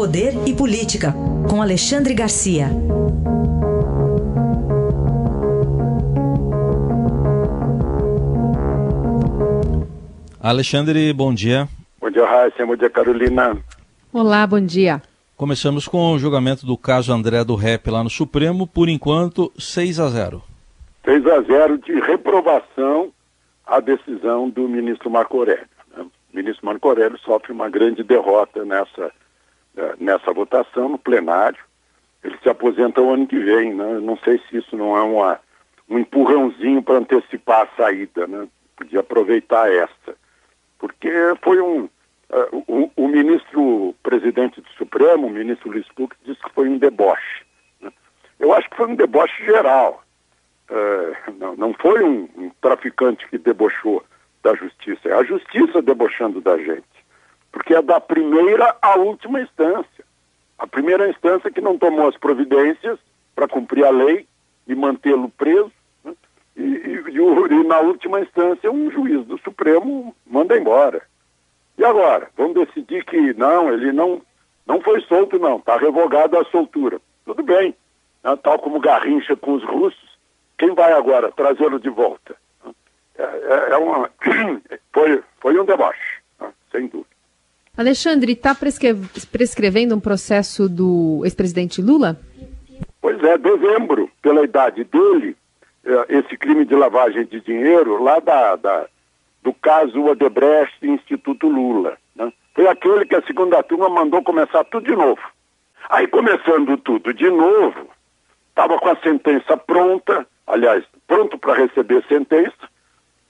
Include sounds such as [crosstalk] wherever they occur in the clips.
Poder e Política, com Alexandre Garcia. Alexandre, bom dia. Bom dia, Raíssa. Bom dia, Carolina. Olá, bom dia. Começamos com o julgamento do caso André do Rep lá no Supremo, por enquanto 6 a 0. 6 a 0 de reprovação à decisão do ministro Marco Aurélio. Né? O ministro Marco Aurélio sofre uma grande derrota nessa, nessa votação no plenário. Ele se aposenta o ano que vem. Né? Não sei se isso não é uma, um empurrãozinho para antecipar a saída. Né? Podia aproveitar essa. Porque foi um. Uh, o, o, ministro presidente do Supremo, o ministro Luiz Fux, disse que foi um deboche. Né? Eu acho que foi um deboche geral. Uh, não, não foi um, um traficante que debochou da justiça, é a justiça debochando da gente. Porque é da primeira à última instância. A primeira instância que não tomou as providências para cumprir a lei e mantê-lo preso, né? e, e, e, e, na última instância um juiz do Supremo manda embora. E agora? Vamos decidir que não, ele não, não foi solto, não, está revogada a soltura. Tudo bem. Né? Tal como Garrincha com os russos, quem vai agora trazê-lo de volta? É, é, é uma, [clears throat] foi, foi um deboche, né? sem dúvida. Alexandre, está prescre... prescrevendo um processo do ex-presidente Lula? Pois é, dezembro, pela idade dele, é, esse crime de lavagem de dinheiro lá da, da do caso Odebrecht Instituto Lula. Né? Foi aquele que a segunda turma mandou começar tudo de novo. Aí, começando tudo de novo, estava com a sentença pronta, aliás, pronto para receber sentença,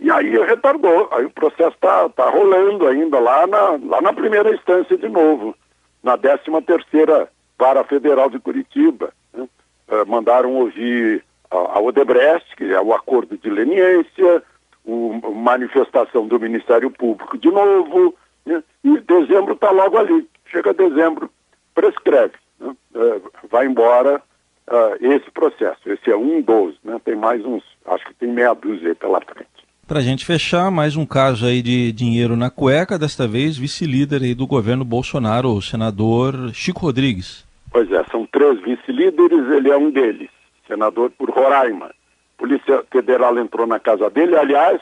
e aí retardou. Aí o processo está tá rolando ainda lá na, lá na primeira instância de novo, na 13 terceira Vara Federal de Curitiba. Né? É, mandaram ouvir a, a Odebrecht, que é o acordo de leniência, o, manifestação do Ministério Público de novo, né? e dezembro está logo ali. Chega dezembro, prescreve, né? é, vai embora uh, esse processo. Esse é um dos, né? tem mais uns, acho que tem meia dúzia pela frente. Para a gente fechar, mais um caso aí de dinheiro na cueca, desta vez vice-líder do governo Bolsonaro, o senador Chico Rodrigues. Pois é, são três vice-líderes, ele é um deles, senador por Roraima. Polícia Federal entrou na casa dele. Aliás,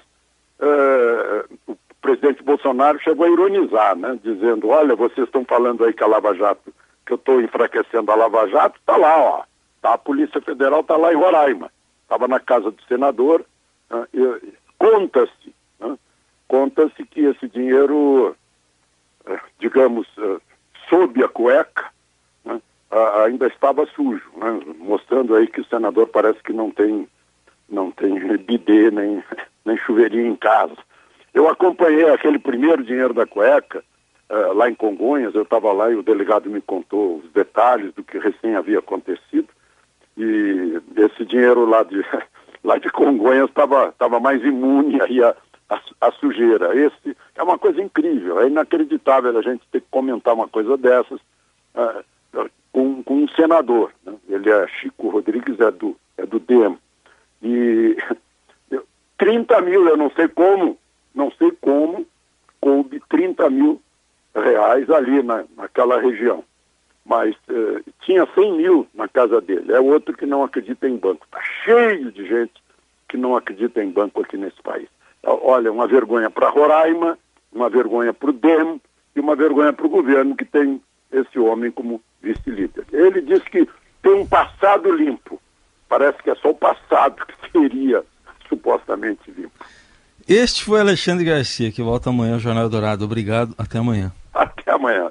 uh, o presidente Bolsonaro chegou a ironizar, né? Dizendo, olha, vocês estão falando aí que a Lava Jato, que eu estou enfraquecendo a Lava Jato, está lá, ó. Tá, a Polícia Federal está lá em Roraima. Estava na casa do senador. Uh, Conta-se, né? conta-se que esse dinheiro, uh, digamos, sob a cueca, né? ainda estava sujo, né? mostrando aí que o senador parece que não tem não tem bidê nem, [laughs] nem chuveirinho em casa. Eu acompanhei aquele primeiro dinheiro da cueca uh, lá em Congonhas, eu estava lá e o delegado me contou os detalhes do que recém havia acontecido. E esse dinheiro lá de [laughs] Congonhas estava tava mais imune aí a, a, a, sujeira. Esse é uma coisa incrível, é inacreditável a gente ter que comentar uma coisa dessas uh, com, com um senador. Né? Ele é Chico Rodrigues, é do, é do DEM. E [laughs] 30 mil, eu não sei como, não sei como, coube 30 mil reais ali na, naquela região. Mas eh, tinha 100 mil na casa dele. É outro que não acredita em banco. Está cheio de gente que não acredita em banco aqui nesse país. Olha, uma vergonha para Roraima, uma vergonha para o DEM e uma vergonha para o governo que tem esse homem como vice-líder. Ele diz que tem um passado limpo. Parece que é só o passado que seria supostamente limpo. Este foi Alexandre Garcia, que volta amanhã ao Jornal Dourado. Obrigado, até amanhã. Até amanhã.